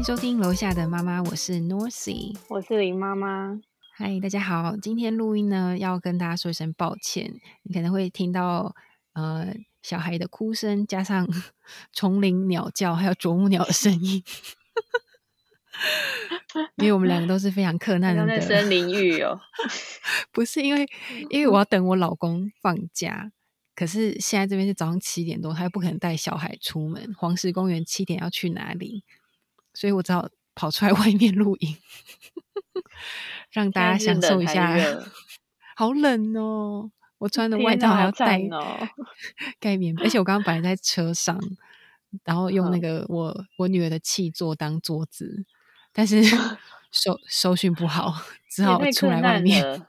迎收听楼下的妈妈，我是 Norcy，我是林妈妈。嗨，大家好，今天录音呢，要跟大家说一声抱歉，你可能会听到呃小孩的哭声，加上 丛林鸟叫，还有啄木鸟的声音。因为我们两个都是非常困难 的森林浴哦，不是因为因为我要等我老公放假，可是现在这边是早上七点多，他又不可能带小孩出门。黄石公园七点要去哪里？所以我只好跑出来 外面录音，让大家享受一下。好冷哦！我穿的外套还要带盖棉被，而且我刚刚本来在车上，然后用那个我我女儿的气座当桌子。但是 收收讯不好，只好出来外面。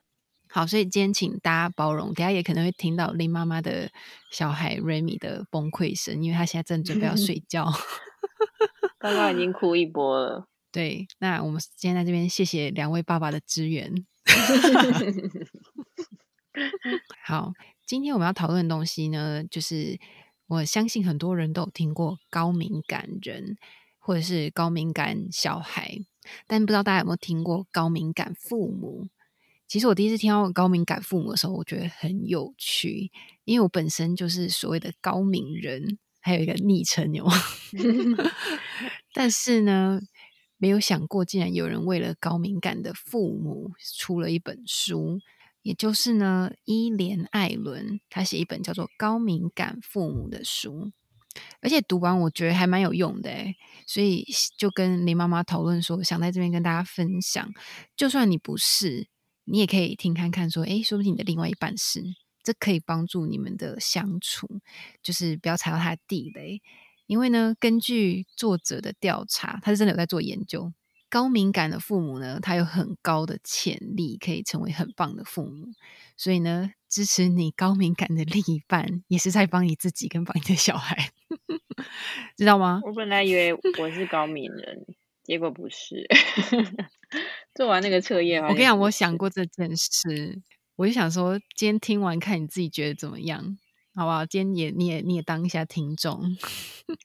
好，所以今天请大家包容，等下也可能会听到林妈妈的小孩瑞米的崩溃声，因为他现在正准备要睡觉。刚刚已经哭一波了。对，那我们今天在这边谢谢两位爸爸的支援。好，今天我们要讨论的东西呢，就是我相信很多人都有听过高敏感人。或者是高敏感小孩，但不知道大家有没有听过高敏感父母？其实我第一次听到高敏感父母的时候，我觉得很有趣，因为我本身就是所谓的高敏人，还有一个昵称有。但是呢，没有想过，竟然有人为了高敏感的父母出了一本书，也就是呢，伊莲艾伦他写一本叫做《高敏感父母》的书。而且读完我觉得还蛮有用的诶所以就跟林妈妈讨论说，想在这边跟大家分享。就算你不是，你也可以听看看，说，诶说不定你的另外一半是，这可以帮助你们的相处，就是不要踩到他的地雷。因为呢，根据作者的调查，他是真的有在做研究。高敏感的父母呢，他有很高的潜力可以成为很棒的父母，所以呢，支持你高敏感的另一半，也是在帮你自己跟帮你的小孩，知道吗？我本来以为我是高敏人，结果不是。做完那个测验，我跟你讲，我想过这件事，我就想说，今天听完看你自己觉得怎么样，好不好？今天也你也你也当一下听众，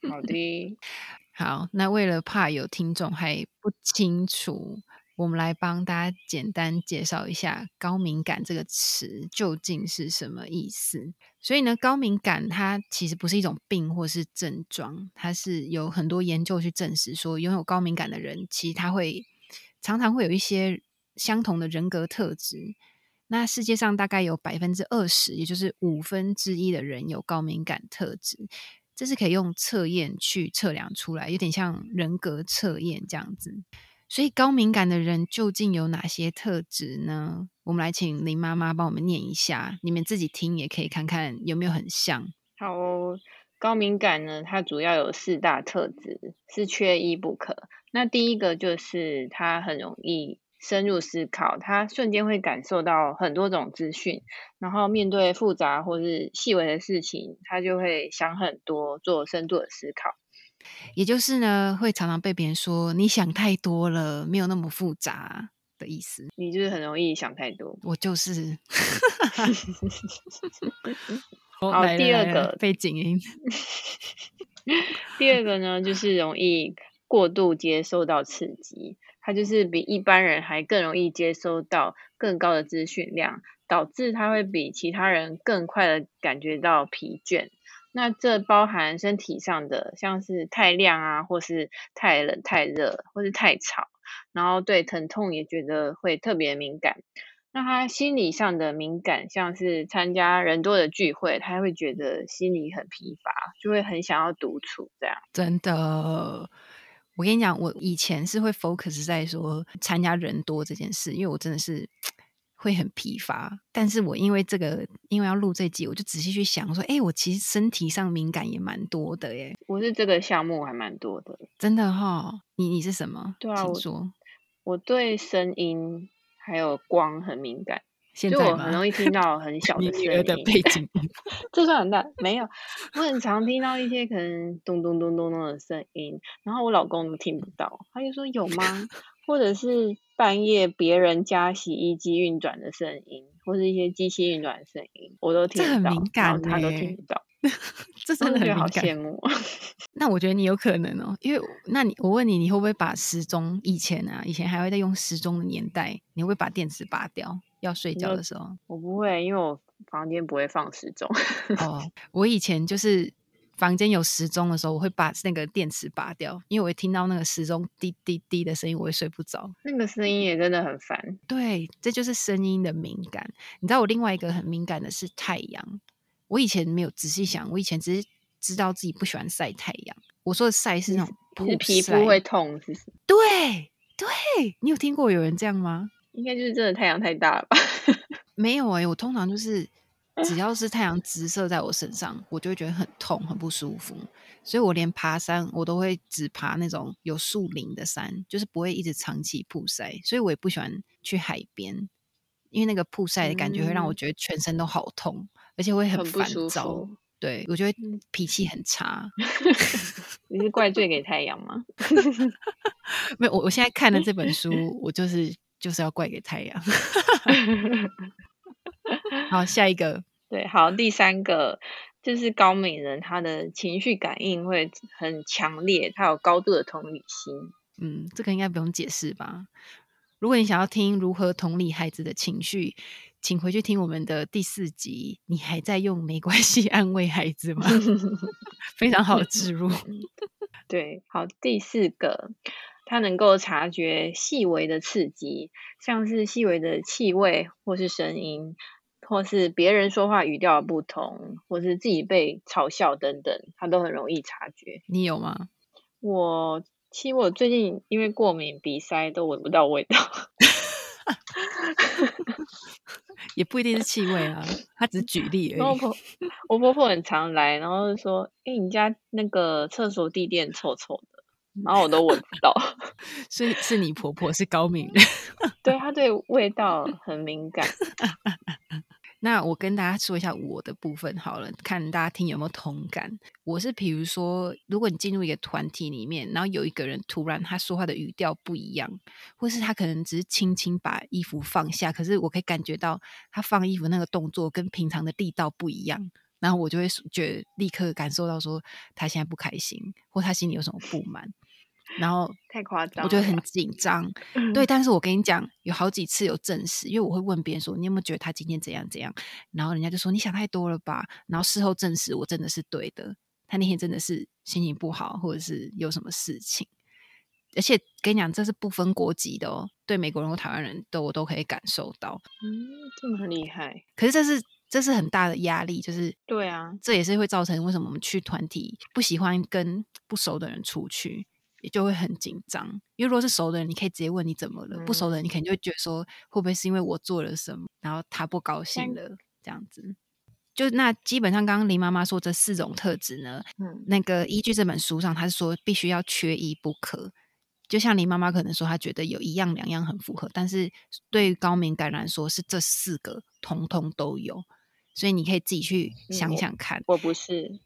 好的。好，那为了怕有听众还不清楚，我们来帮大家简单介绍一下“高敏感”这个词究竟是什么意思。所以呢，高敏感它其实不是一种病或是症状，它是有很多研究去证实说，拥有高敏感的人，其实他会常常会有一些相同的人格特质。那世界上大概有百分之二十，也就是五分之一的人有高敏感特质。这是可以用测验去测量出来，有点像人格测验这样子。所以高敏感的人究竟有哪些特质呢？我们来请林妈妈帮我们念一下，你们自己听也可以看看有没有很像。好，高敏感呢，它主要有四大特质，是缺一不可。那第一个就是它很容易。深入思考，他瞬间会感受到很多种资讯，然后面对复杂或是细微的事情，他就会想很多，做深度的思考。也就是呢，会常常被别人说你想太多了，没有那么复杂的意思。你就是很容易想太多，我就是。好，第二个背景音。第二个呢，就是容易过度接受到刺激。他就是比一般人还更容易接收到更高的资讯量，导致他会比其他人更快的感觉到疲倦。那这包含身体上的，像是太亮啊，或是太冷、太热，或是太吵，然后对疼痛也觉得会特别敏感。那他心理上的敏感，像是参加人多的聚会，他会觉得心里很疲乏，就会很想要独处。这样真的。我跟你讲，我以前是会 focus 在说参加人多这件事，因为我真的是 会很疲乏。但是我因为这个，因为要录这集，我就仔细去想说，哎，我其实身体上敏感也蛮多的，耶。我是这个项目还蛮多的，真的哈。你你是什么？对啊，我说我对声音还有光很敏感。就我很容易听到很 小的声音的背景，这算很大？没有，我很常听到一些可能咚咚咚咚咚的声音，然后我老公都听不到，他就说有吗？或者是半夜别人家洗衣机运转的声音，或是一些机器运转的声音，我都听得到，敏感，他都听不到。这真的很好。羡慕。那我觉得你有可能哦，因为那你我问你，你会不会把时钟以前啊，以前还会在用时钟的年代，你会不会把电池拔掉？要睡觉的时候？我不会，因为我房间不会放时钟。哦，我以前就是房间有时钟的时候，我会把那个电池拔掉，因为我会听到那个时钟滴滴滴的声音，我会睡不着。那个声音也真的很烦。对，这就是声音的敏感。你知道我另外一个很敏感的是太阳。我以前没有仔细想，我以前只是知道自己不喜欢晒太阳。我说的晒是那种你是皮肤会痛，是不是？对对，你有听过有人这样吗？应该就是真的太阳太大了吧？没有哎、我通常就是只要是太阳直射在我身上，我就会觉得很痛、很不舒服。所以我连爬山我都会只爬那种有树林的山，就是不会一直长期曝晒。所以我也不喜欢去海边，因为那个曝晒的感觉会让我觉得全身都好痛，而且会很不烦躁。服。对我觉得嗯脾气很差。你是怪罪给太阳吗？没有，我我现在看的这本书，我就是就是要怪给太阳。好，下一个，对，好，第三个就是高敏人，他的情绪感应会很强烈，他有高度的同理心。嗯，这个应该不用解释吧？如果你想要听如何同理孩子的情绪，请回去听我们的第四集。你还在用没关系安慰孩子吗？非常好的植入。对，好，第四个，他能够察觉细微的刺激，像是细微的气味或是声音，或是别人说话语调的不同，或是自己被嘲笑等等，他都很容易察觉。你有吗？我其实我最近因为过敏鼻塞都闻不到味道，也不一定是气味啊，他只是举例而已。然后我婆我婆婆很常来，然后就说：“哎、你家那个厕所地垫臭臭的。”然后我都闻不到，所以是你婆婆是高敏人。对她对味道很敏感。那我跟大家说一下我的部分好了，看大家听有没有同感。我是比如说，如果你进入一个团体里面，然后有一个人突然他说话的语调不一样，或是他可能只是轻轻把衣服放下，可是我可以感觉到他放衣服那个动作跟平常的力道不一样，然后我就会觉得立刻感受到说他现在不开心，或他心里有什么不满，然后太夸张，我觉得很紧张。对，但是我跟你讲，有好几次有证实，因为我会问别人说，你有没有觉得他今天怎样怎样？然后人家就说你想太多了吧。然后事后证实我真的是对的，他那天真的是心情不好，或者是有什么事情。而且跟你讲，这是不分国籍的哦，对美国人或台湾人都我都可以感受到。嗯，这么厉害，可是这是这是很大的压力，就是对啊，这也是会造成为什么我们去团体不喜欢跟不熟的人出去，也就会很紧张。因为如果是熟的人，你可以直接问你怎么了；不熟的人，你肯定会觉得说会不会是因为我做了什么，然后他不高兴了这样子。就那基本上，刚刚林妈妈说这四种特质呢，嗯，那个依据这本书上，他是说必须要缺一不可。就像林妈妈可能说，她觉得有一样两样很符合，但是对于高敏感来说，是这四个通通都有。所以你可以自己去想嗯想看。我不是，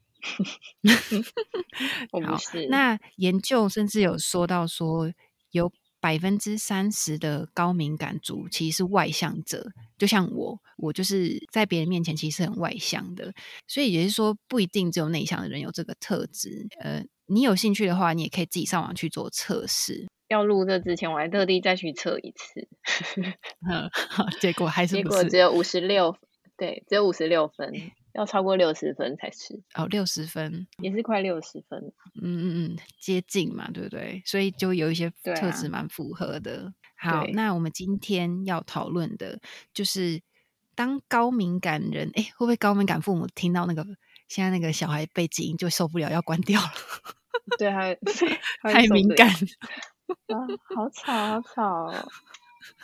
那研究甚至有说到说，有百分之三十的高敏感族其实是外向者，就像我，我就是在别人面前其实是很外向的，所以也是说不一定只有内向的人有这个特质。呃，你有兴趣的话，你也可以自己上网去做测试。要录这之前，我还特地再去测一次，嗯，结果还是结果只有五十六，对，只有五十六分，要超过六十分才是，哦六十分，也是快六十分。嗯嗯嗯，接近嘛，对不对？所以就有一些特质蛮符合的。好，那我们今天要讨论的就是当高敏感人，哎，会不会高敏感父母听到那个现在那个小孩背景音就受不了，要关掉了，对，太敏感，啊，好吵，好吵哦。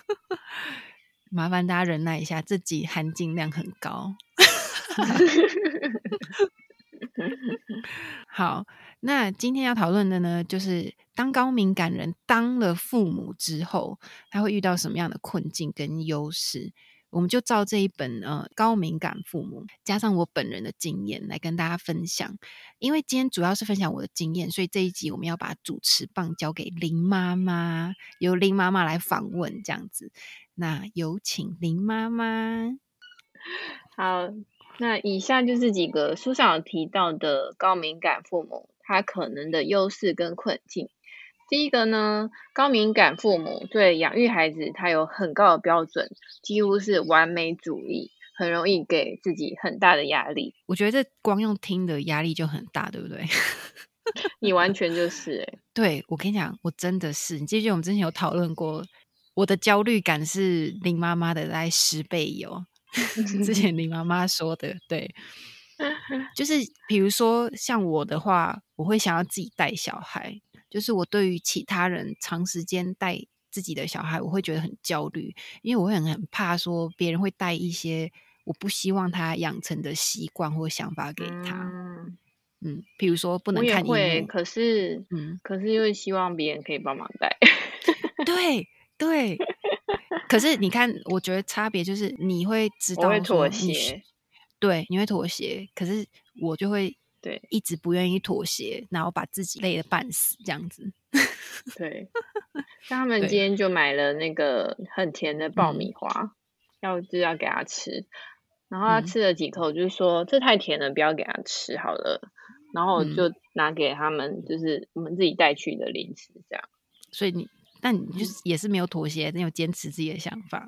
麻烦大家忍耐一下，自己含金量很高。好，那今天要讨论的呢，就是当高敏感人当了父母之后，他会遇到什么样的困境跟优势？我们就照这一本呃高敏感父母，加上我本人的经验来跟大家分享。因为今天主要是分享我的经验，所以这一集我们要把主持棒交给林妈妈，由林妈妈来访问这样子。那有请林妈妈。好，那以下就是几个书上有提到的高敏感父母，他可能的优势跟困境。第一个呢，高敏感父母对养育孩子，他有很高的标准，几乎是完美主义，很容易给自己很大的压力。我觉得这光用听的压力就很大，对不对？你完全就是哎，对我跟你讲，我真的是，你记不记得我们之前有讨论过，我的焦虑感是林妈妈的来十倍有。之前 你妈妈说的，对，就是比如说像我的话，我会想要自己带小孩，就是我对于其他人长时间带自己的小孩，我会觉得很焦虑，因为我会很很怕说别人会带一些我不希望他养成的习惯或想法给他。嗯，比如说不能看会，可是，嗯，可是又会希望别人可以帮忙带。对对，可是你看，我觉得差别就是你会知道会妥协，对，你会妥协，可是我就会对一直不愿意妥协，然后把自己累得半死这样子。对，像他们今天就买了那个很甜的爆米花，要就要给他吃，然后他吃了几口，就是说这太甜了，不要给他吃好了。然后就拿给他们，就是我们自己带去的零食，这样。所以你，但你就是也是没有妥协，你有坚持自己的想法。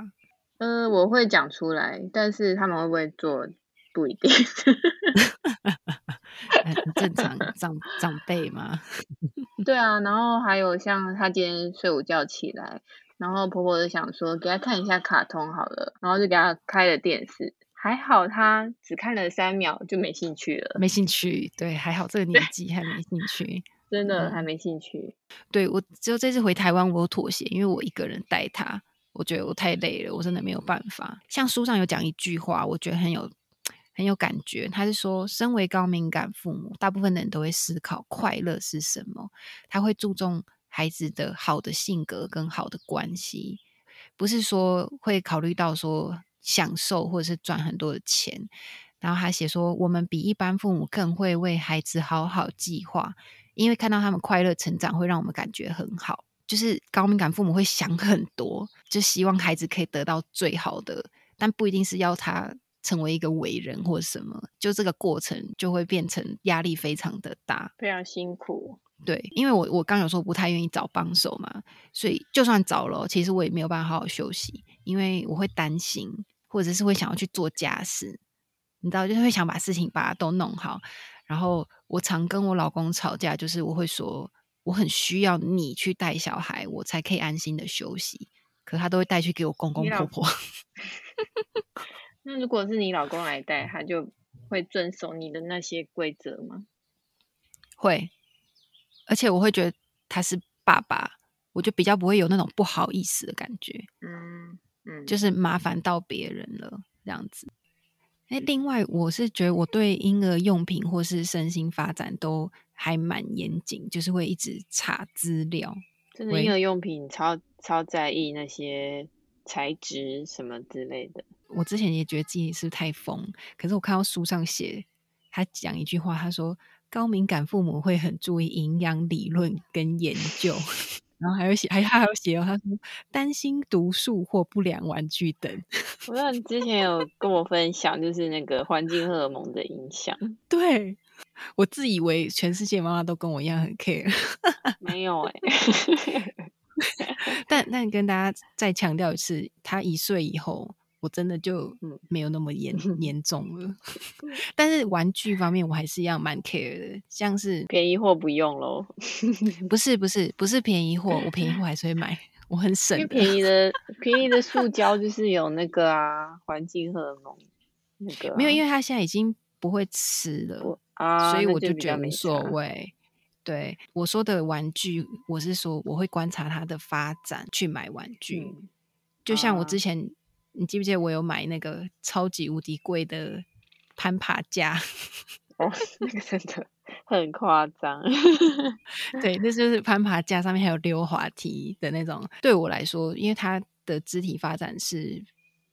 嗯，我会讲出来，但是他们会不会做，不一定。正常长长辈嘛。对啊，然后还有像他今天睡午觉起来，然后婆婆就想说给他看一下卡通好了，然后就给他开了电视。还好他只看了三秒就没兴趣了，没兴趣。对，还好这个年纪还没兴趣，真的还没兴趣。对我只有这次回台湾，我有妥协，因为我一个人带他，我觉得我太累了，我真的没有办法。像书上有讲一句话，我觉得很有很有感觉。他是说，身为高敏感父母，大部分的人都会思考快乐是什么，他会注重孩子的好的性格跟好的关系，不是说会考虑到说。享受或者是赚很多的钱，然后他写说，我们比一般父母更会为孩子好好计划，因为看到他们快乐成长，会让我们感觉很好。就是高敏感父母会想很多，就希望孩子可以得到最好的，但不一定是要他成为一个伟人或什么，就这个过程就会变成压力非常的大，非常辛苦。对，因为我我刚有说不太愿意找帮手嘛，所以就算找了，其实我也没有办法好好休息，因为我会担心。或者是会想要去做家事，你知道，就是会想把事情把它都弄好。然后我常跟我老公吵架，就是我会说我很需要你去带小孩，我才可以安心的休息。可他都会带去给我公公婆婆。那如果是你老公来带，他就会遵守你的那些规则吗？会，而且我会觉得他是爸爸，我就比较不会有那种不好意思的感觉。嗯嗯。就是麻烦到别人了，这样子。哎，另外，我是觉得我对婴儿用品或是身心发展都还蛮严谨，就是会一直查资料。真的，婴儿用品超超在意那些材质什么之类的。我之前也觉得自己是太疯，可是我看到书上写，他讲一句话，他说高敏感父母会很注意营养理论跟研究。然后还有写，还他还有写哦，他说担心毒素或不良玩具等。我知道你之前有跟我分享，就是那个环境荷尔蒙的影响。对我自以为全世界妈妈都跟我一样很 care，没有哎。但但跟大家再强调一次，他一岁以后。我真的就没有那么严 严重了，但是玩具方面我还是要蛮 care 的，像是便宜货不用喽，不是不是不是便宜货，我便宜货还是会买，我很省。便宜的便宜的塑胶就是有那个啊，环境荷尔蒙那个没有，因为它现在已经不会吃了啊，所以我就觉得无所谓。对我说的玩具，我是说我会观察它的发展去买玩具，就像我之前。你记不记得我有买那个超级无敌贵的攀爬架？哦，那个真的很夸张。对，那就是攀爬架上面还有溜滑梯的那种。对我来说，因为他的肢体发展是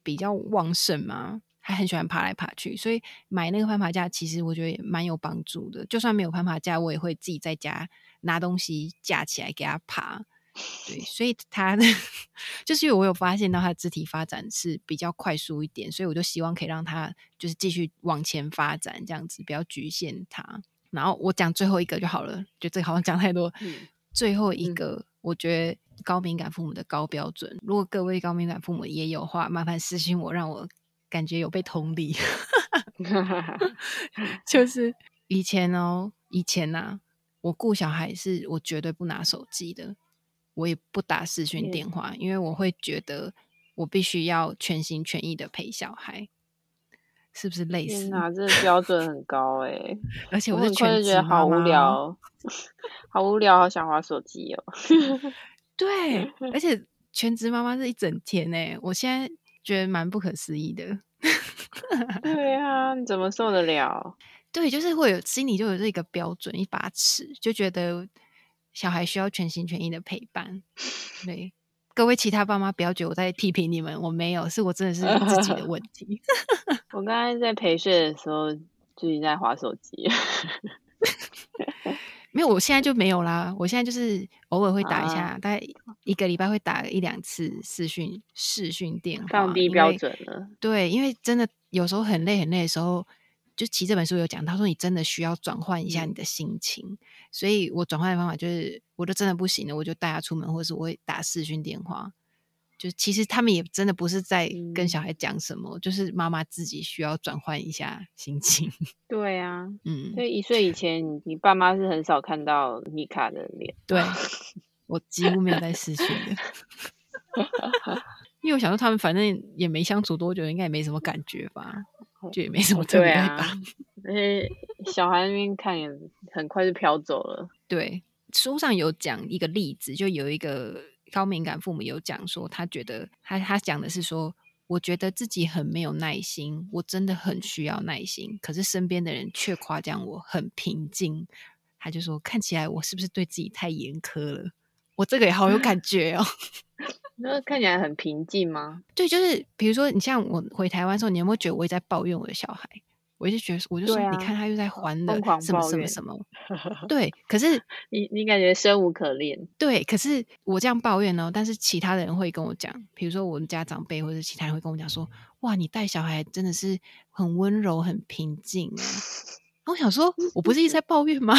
比较旺盛嘛，还很喜欢爬来爬去，所以买那个攀爬架其实我觉得也蛮有帮助的。就算没有攀爬架，我也会自己在家拿东西架起来给他爬。对，所以他的 就是因为我有发现到他的肢体发展是比较快速一点，所以我就希望可以让他就是继续往前发展，这样子不要局限他。然后我讲最后一个就好了，就这好像讲太多。最后一个，我觉得高敏感父母的高标准，如果各位高敏感父母也有话，麻烦私信我，让我感觉有被同理。就是以前哦，以前呐，我顾小孩是我绝对不拿手机的。我也不打视讯电话，因为我会觉得我必须要全心全意的陪小孩，是不是类似？啊，这个 标准很高哎！而且我是全觉得好无聊，好无聊，好想玩手机哦。对，而且全职妈妈是一整天哎，我现在觉得蛮不可思议的。对啊，你怎么受得了？对，就是会有心里就有这个标准，一把尺，就觉得。小孩需要全心全意的陪伴，对各位其他爸妈不要觉得我在批评你们，我没有，是我真的是自己的问题。我刚才在陪睡的时候自己在划手机，没有，我现在就没有啦。我现在就是偶尔会打一下，大概一个礼拜会打一两次视讯视讯电话，放低标准了。对，因为真的有时候很累很累的时候。就其实这本书有讲，他说你真的需要转换一下你的心情，所以我转换的方法就是，我都真的不行了，我就带他出门，或者是我会打视讯电话。就其实他们也真的不是在跟小孩讲什么，就是妈妈自己需要转换一下心情。对啊，嗯，所以一岁以前，你爸妈是很少看到米卡的脸。对，我几乎没有在视讯的，因为我想说他们反正也没相处多久，应该也没什么感觉吧。就也没什么特别吧，而且小孩那边看也很快就飘走了。对，书上有讲一个例子，就有一个高敏感父母有讲说，他觉得他他讲的是说，我觉得自己很没有耐心，我真的很需要耐心，可是身边的人却夸奖我很平静。他就说，看起来我是不是对自己太严苛了？我这个也好有感觉哦。那看起来很平静吗？对，就是比如说，你像我回台湾的时候，你有没有觉得我也在抱怨我的小孩？我就觉得，我就说，你看他又在还的什么什么什么。对，可是 你你感觉生无可恋。对，可是我这样抱怨呢，但是其他的人会跟我讲，比如说我们家长辈或者其他人会跟我讲说：“哇，你带小孩真的是很温柔、很平静啊。”我想说，我不是一直在抱怨吗？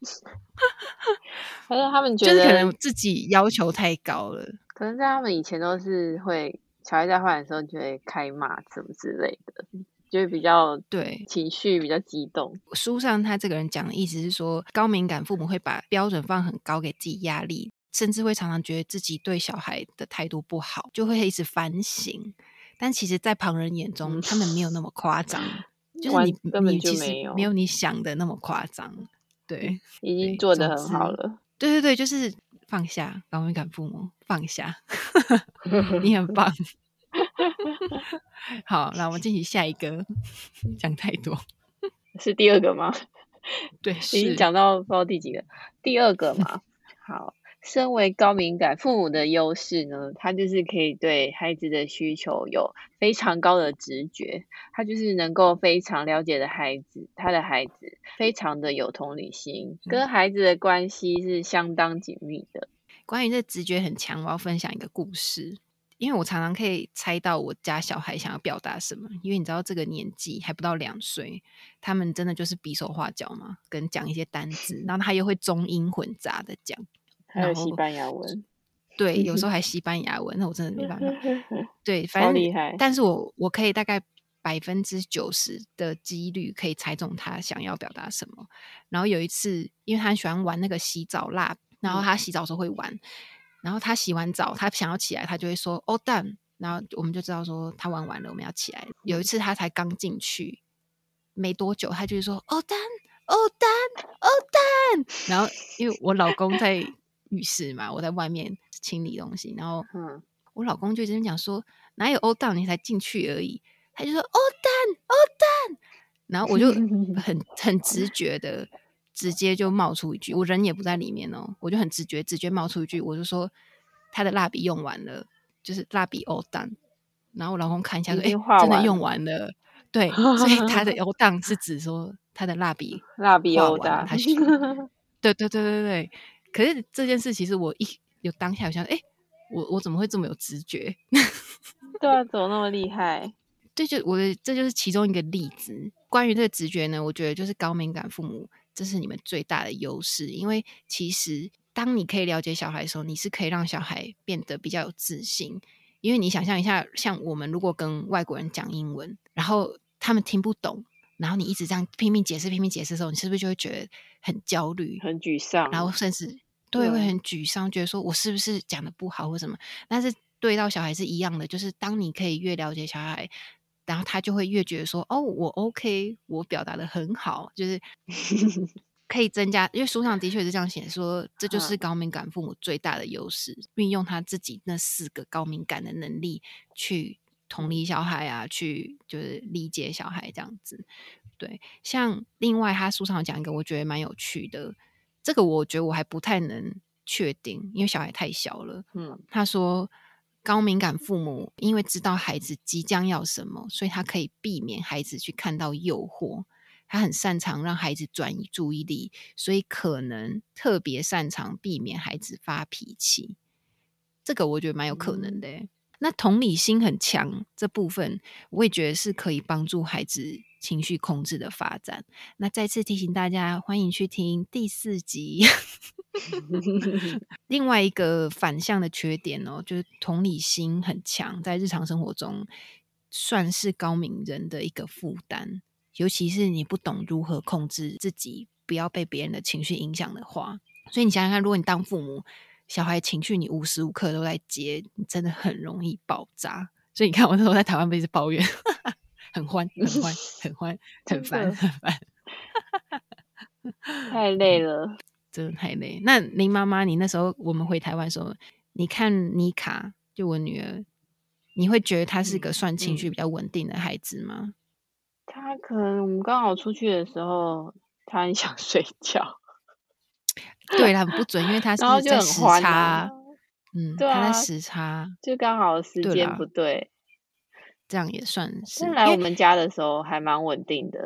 可是他们觉得可能自己要求太高了。可能在他们以前都是会小孩在坏的时候就会开骂什么之类的，就会比较对情绪比较激动。书上他这个人讲的意思是说，高敏感父母会把标准放很高，给自己压力，甚至会常常觉得自己对小孩的态度不好，就会一直反省。但其实，在旁人眼中，他们没有那么夸张，就是你根本就没有没有你想的那么夸张。对，已经做的很好了。对对对，就是放下高敏感父母，放下，你很棒。好，那我们进行下一个。讲太多，是第二个吗？对，已经讲到不知道第几个，第二个嘛。好。身为高敏感父母的优势呢，他就是可以对孩子的需求有非常高的直觉，他就是能够非常了解的孩子，他的孩子非常的有同理心，跟孩子的关系是相当紧密的。关于这直觉很强，我要分享一个故事，因为我常常可以猜到我家小孩想要表达什么，因为你知道这个年纪还不到两岁，他们真的就是比手画脚嘛，跟讲一些单字，然后他又会中英混杂的讲。还有西班牙文，对，有时候 还西班牙文，那我真的没办法。对，反正厉害。但是我我可以大概百分之九十的几率可以猜中他想要表达什么。然后有一次，因为他喜欢玩那个洗澡蜡，然后他洗澡时候会玩，然后他洗完澡，他想要起来，他就会说 “all done”，然后我们就知道说他玩完了，我们要起来。有一次他才刚进去没多久，他就说 “all done”，“all done”，“all done”，然后因为我老公在。浴室嘛，我在外面清理东西，然后我老公就这样讲说：“哪有欧当，你才进去而已。”他就说：“欧蛋，欧蛋。”然后我就 很很直觉的，直接就冒出一句，我人也不在里面哦，我就很直觉，直觉冒出一句，我就说：“他的蜡笔用完了，就是蜡笔欧蛋。”然后我老公看一下说：“哎，真的用完了。”对，所以他的欧当是指说他的蜡笔蜡笔欧当，他对对对对对。可是这件事其实我一有当下，我想，哎，我我怎么会这么有直觉？对啊，怎么那么厉害？这就我的这就是其中一个例子。关于这个直觉呢，我觉得就是高敏感父母，这是你们最大的优势。因为其实当你可以了解小孩的时候，你是可以让小孩变得比较有自信。因为你想象一下，像我们如果跟外国人讲英文，然后他们听不懂，然后你一直这样拼命解释、拼命解释的时候，你是不是就会觉得很焦虑、很沮丧，然后甚至对会很沮丧，觉得说我是不是讲的不好或什么？但是对到小孩是一样的，就是当你可以越了解小孩。然后他就会越觉得说：“哦，我 OK，我表达的很好，就是 可以增加。因为书上的确是这样写，说这就是高敏感父母最大的优势，运用他自己那四个高敏感的能力去同理小孩啊，去就是理解小孩这样子。对，像另外他书上讲一个，我觉得蛮有趣的，这个我觉得我还不太能确定，因为小孩太小了。嗯，他说。”高敏感父母因为知道孩子即将要什么，所以他可以避免孩子去看到诱惑。他很擅长让孩子转移注意力，所以可能特别擅长避免孩子发脾气。这个我觉得蛮有可能的。那同理心很强这部分，我也觉得是可以帮助孩子情绪控制的发展。那再次提醒大家，欢迎去听第四集。另外一个反向的缺点哦，就是同理心很强，在日常生活中算是高敏人的一个负担，尤其是你不懂如何控制自己，不要被别人的情绪影响的话。所以你想想看，如果你当父母，小孩情绪你无时无刻都在接，你真的很容易爆炸。所以你看，我那时候在台湾被一直抱怨，很欢，很欢，很欢，很烦，很烦，太累了。真的太累。那林妈妈，你那时候我们回台湾的时候，你看妮卡，就我女儿，你会觉得她是个算情绪比较稳定的孩子吗？她可能我们刚好出去的时候，她很想 睡觉。对，很不准，因为他是在时差。嗯，他在时差，就刚好时间不对。这样也算是。来我们家的时候还蛮稳定的。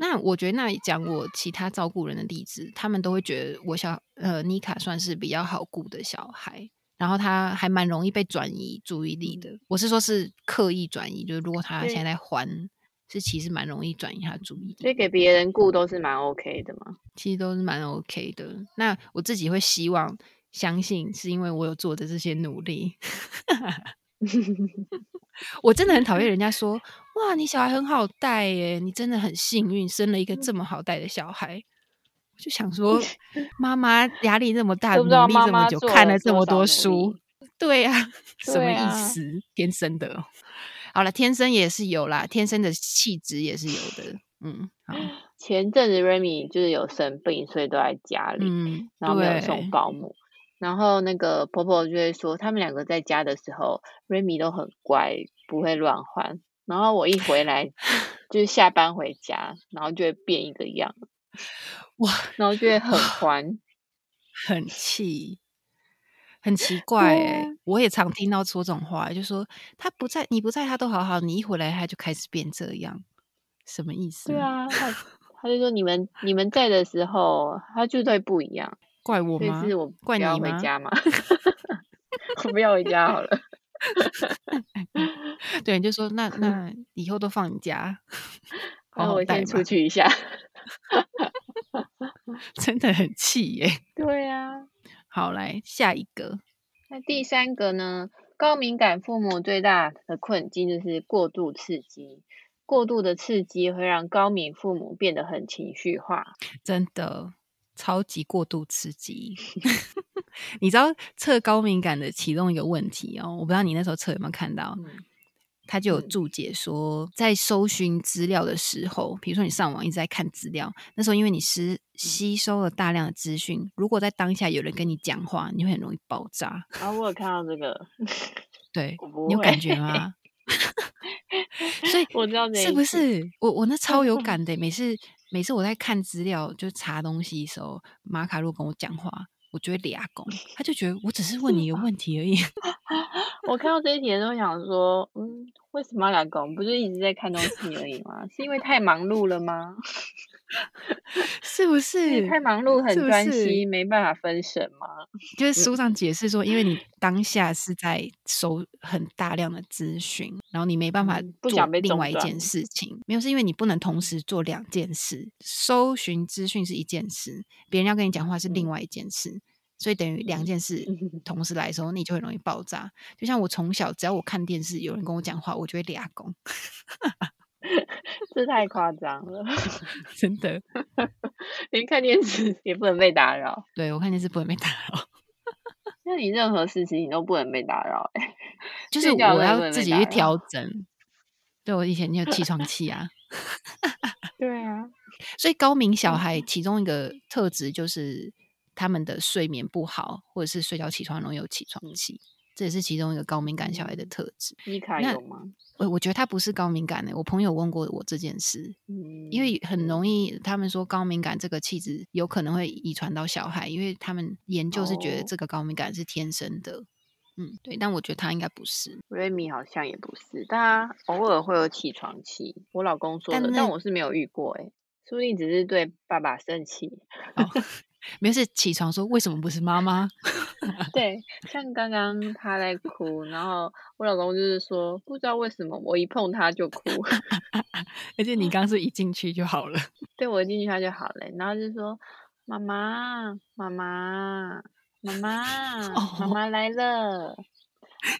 那我觉得，那讲我其他照顾人的例子，他们都会觉得我小呃妮卡算是比较好顾的小孩，然后他还蛮容易被转移注意力的。我是说，是刻意转移，就是如果他现在还，是其实蛮容易转移他注意力。所以给别人顾都是蛮 OK 的嘛，其实都是蛮 OK 的。那我自己会希望相信，是因为我有做的这些努力。我真的很讨厌人家说哇，你小孩很好带耶，你真的很幸运生了一个这么好带的小孩。我就想说，妈妈压力这么大，努力这么久，看了这么多书，对呀，什么意思？天生的，好了，天生也是有啦，天生的气质也是有的。嗯，好。前阵子 Remy 就是有生病，所以都在家里，嗯，然后没有送保姆。然后那个婆婆就会说，他们两个在家的时候，Remy 都很乖，不会乱换。然后我一回来，就是下班回家，然后就会变一个样，哇！然后就会很欢，很气，很奇怪哎！我也常听到说这种话，就说他不在，你不在，他都好好，你一回来他就开始变这样，什么意思？对啊，他他就说你们你们在的时候，他就在不一样。怪我吗？是我怪你吗？回家吗？我不要回家好了。对，就说那 那以后都放你家，那我先出去一下。真的很气耶。对呀。好，来下一个。那第三个呢？高敏感父母最大的困境就是过度刺激。过度的刺激会让高敏父母变得很情绪化。真的。超级过度刺激，你知道测高敏感的其中一个问题哦？我不知道你那时候测有没有看到，他就有注解说，在搜寻资料的时候，比如说你上网一直在看资料，那时候因为你是吸收了大量的资讯，如果在当下有人跟你讲话，你会很容易爆炸。啊，我有看到这个，对你有感觉吗？所以我知道是不是我我那超有感的，每次。每次我在看资料就查东西的时候，马卡洛跟我讲话，我就会俩公，他就觉得我只是问你一个问题而已。我看到这一题的时候想说，嗯，为什么要俩拱？不就一直在看东西而已吗？是因为太忙碌了吗？是不是太忙碌很专是心，没办法分神吗？就是书上解释说，因为你当下是在收很大量的资讯，然后你没办法做另外一件事情。没有，是因为你不能同时做两件事。搜寻资讯是一件事，别人要跟你讲话是另嗯外一件事，所以等于两件事嗯同时来的时候，你就很容易爆炸。就像我从小只要我看电视，有人跟我讲话，我就会俩拱，这太夸张了，真的。连看电视也不能被打扰。对我看电视不能被打扰，那你任何事情你都不能被打扰、欸，就是我要自己去调整。对我以前有起床气啊，对啊，所以高敏小嗯孩其中一个特质就是他们的睡眠不好，或者是睡觉起床容易有起床气，这也是其中一个高敏感小孩的嗯特质。伊卡那有吗？我我觉得他不是高敏感的，我朋友问过我这件事，嗯，因为很容易，他们说高敏感这个气质有可能会遗传到小孩，因为他们研究是觉得哦这个高敏感是天生的。嗯，对，但我觉得他应该不是。瑞米好像也不是，但他偶尔会有起床气。我老公说的，但但我是没有遇过、欸，说不定只是对爸爸生气。哦，没事，起床说为什么不是妈妈？对，像刚刚他在哭，然后我老公就是说，不知道为什么我一碰他就哭，而且你刚刚是一进去就好了。对我一进去他就好了，然后就说妈妈，妈妈，妈妈，妈哦妈来了，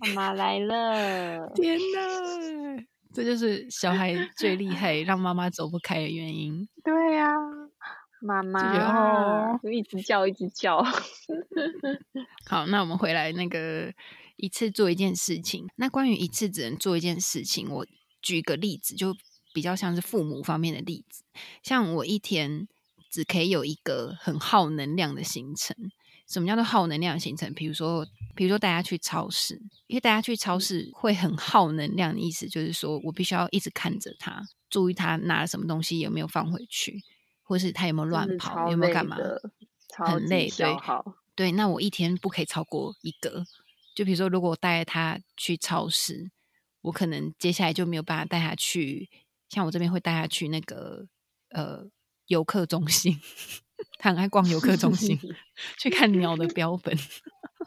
妈妈来了，天哪，这就是小孩最厉害，让妈妈走不开的原因。对呀、妈妈哦就一直叫，一直叫。好，那我们回来那个一次做一件事情。那关于一次只能做一件事情，我举个例子，就比较像是父母方面的例子。像我一天只可以有一个很耗能量的行程。什么叫做耗能量的行程？比如说，比如说大家去超市，因为大家去超市会很耗能量的意思，就是说我必须要一直看着他，注意他拿了什么东西有没有放回去，或是他有没有乱跑，有没有干嘛。很累对消耗。对，那我一天不可以超过一个。就比如说，如果我带他去超市，我可能接下来就没有办法带他去，像我这边会带他去那个呃游客中心，他很爱逛游客中心，去看鸟的标本。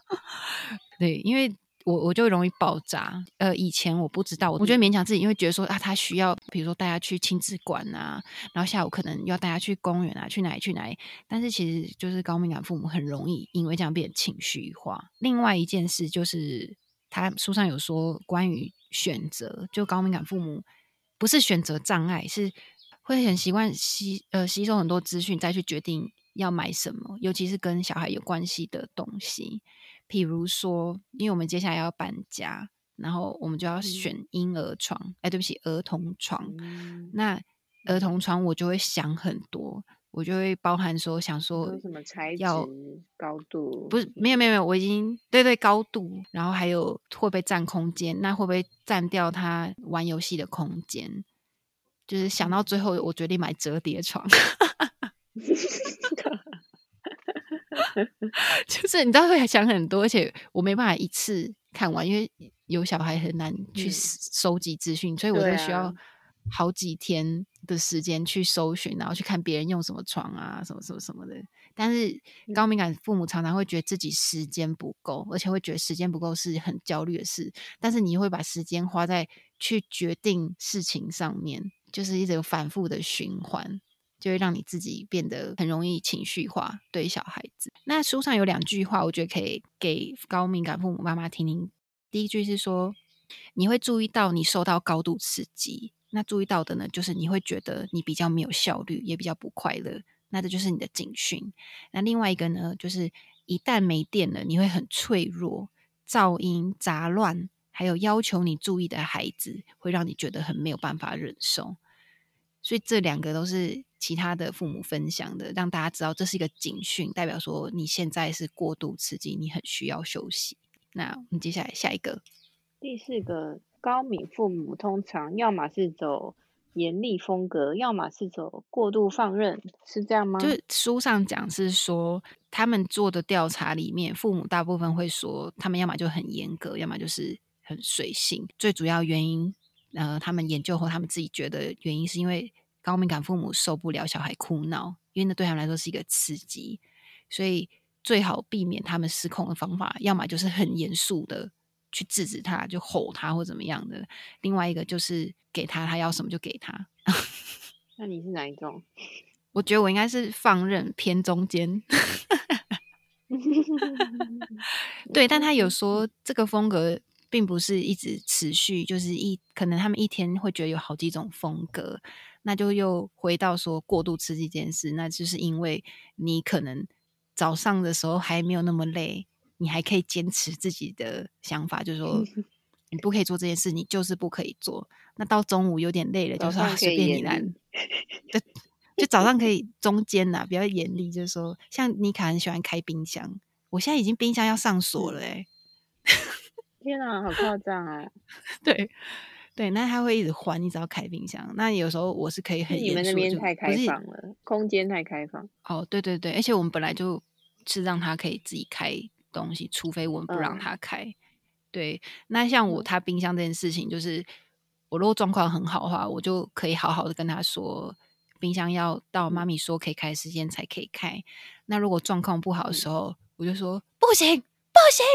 对，因为我我就容易爆炸。呃，以前我不知道，我觉得勉强自己，因为觉得说啊，他需要，比如说带他去亲子馆啊，然后下午可能要带他去公园啊，去哪里去哪里。但是其实就是高敏感父母很容易因为这样变情绪化。另外一件事就是，他书上有说关于选择，就高敏感父母不是选择障碍，是会很习惯吸呃吸收很多资讯，再去决定要买什么，尤其是跟小孩有关系的东西。譬如说，因为我们接下来要搬家，然后我们就要选婴儿床，哎、对不起，儿童床。嗯那儿童床我就会想很多，我就会包含说想说有什么材质要、高度？不是没有没有没有，我已经对对高度，然后还有会不会占空间，那会不会占掉他玩游戏的空间？就是想到最后，我决定买折叠床。就是你知道会想很多，而且我没办法一次看完，因为有小孩很难去嗯收集资讯，所以我对就需要啊好几天的时间去搜寻，然后去看别人用什么床啊，什么什么什么的。但是嗯高敏感父母常常会觉得自己时间不够，而且会觉得时间不够是很焦虑的事。但是你会把时间花在去决定事情上面，就是一直反复的循环。就会让你自己变得很容易情绪化，对小孩子。那书上有两句话，我觉得可以给高敏感父母妈妈听听。第一句是说，你会注意到你受到高度刺激，那注意到的呢，就是你会觉得你比较没有效率，也比较不快乐。那这就是你的警讯。那另外一个呢，就是一旦没电了，你会很脆弱，噪音、杂乱，还有要求你注意的孩子，会让你觉得很没有办法忍受。所以这两个都是其他的父母分享的，让大家知道这是一个警讯，代表说你现在是过度刺激，你很需要休息。那我们接下来下一个，第四个高敏父母通常要么是走严厉风格，要么是走过度放任，是这样吗？就是书上讲是说，他们做的调查里面，父母大部分会说，他们要么就很严格，要么就是很随性。最主要原因，呃，他们研究后，他们自己觉得原因是因为高敏感父母受不了小孩哭闹，因为那对他们来说是一个刺激，所以最好避免他们失控的方法，要么就是很严肃的去制止他，就吼他或怎么样的；另外一个就是给他他要什么就给他。那你是哪一种？我觉得我应该是放任偏中间。对，但他有说这个风格并不是一直持续，就是一可能他们一天会觉得有好几种风格，那就又回到说过度刺激这件事，那就是因为你可能早上的时候还没有那么累，你还可以坚持自己的想法，就是说 你不可以做这件事，你就是不可以做。那到中午有点累了，就说随便你来。就早上可以中间呐，比较严厉，就是说，像妮卡很喜欢开冰箱，我现在已经冰箱要上锁了哎！天哪，好夸张啊！对对，那他会一直换，你只要开冰箱。那有时候我是可以很你们那边太开放了，空间太开放。哦，对对对，而且我们本来就是让他可以自己开东西，除非我们不让他开。对，那像我他冰箱这件事情，就是我如果状况很好的话，我就可以好好的跟他说。冰箱要到妈咪说可以开时间才可以开。那如果状况不好的时候，我就说不行，不行。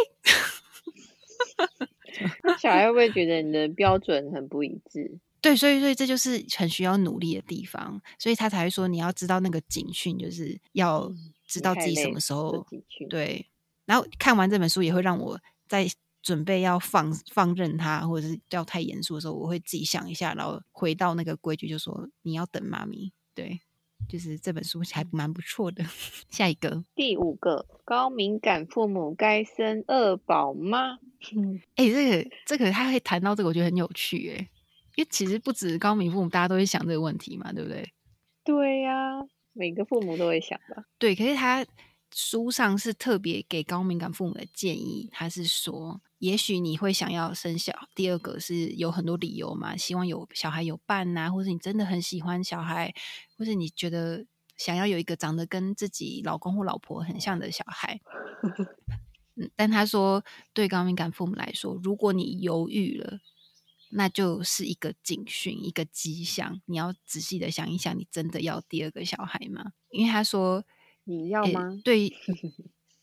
小孩会不会觉得你的标准很不一致？对，所以所以这就是很需要努力的地方，所以他才会说你要知道那个警讯，就是要知道自己什么时候对。然后看完这本书也会让我在。准备要放放任他，或者是要太严肃的时候，我会自己想一下，然后回到那个规矩，就说你要等妈咪。对，就是这本书还蛮不错的。下一个，第五个，高敏感父母该生二宝吗？哎，这个这个他会谈到这个，我觉得很有趣哎，因为其实不止高敏父母，大家都会想这个问题嘛，对不对？对呀，每个父母都会想的。对，可是他书上是特别给高敏感父母的建议，他是说。也许你会想要生小第二个，是有很多理由嘛？希望有小孩有伴呐，或者你真的很喜欢小孩，或者你觉得想要有一个长得跟自己老公或老婆很像的小孩。嗯，但他说，对高敏感父母来说，如果你犹豫了，那就是一个警讯，一个迹象，你要仔细的想一想，你真的要第二个小孩吗？因为他说你要吗？对。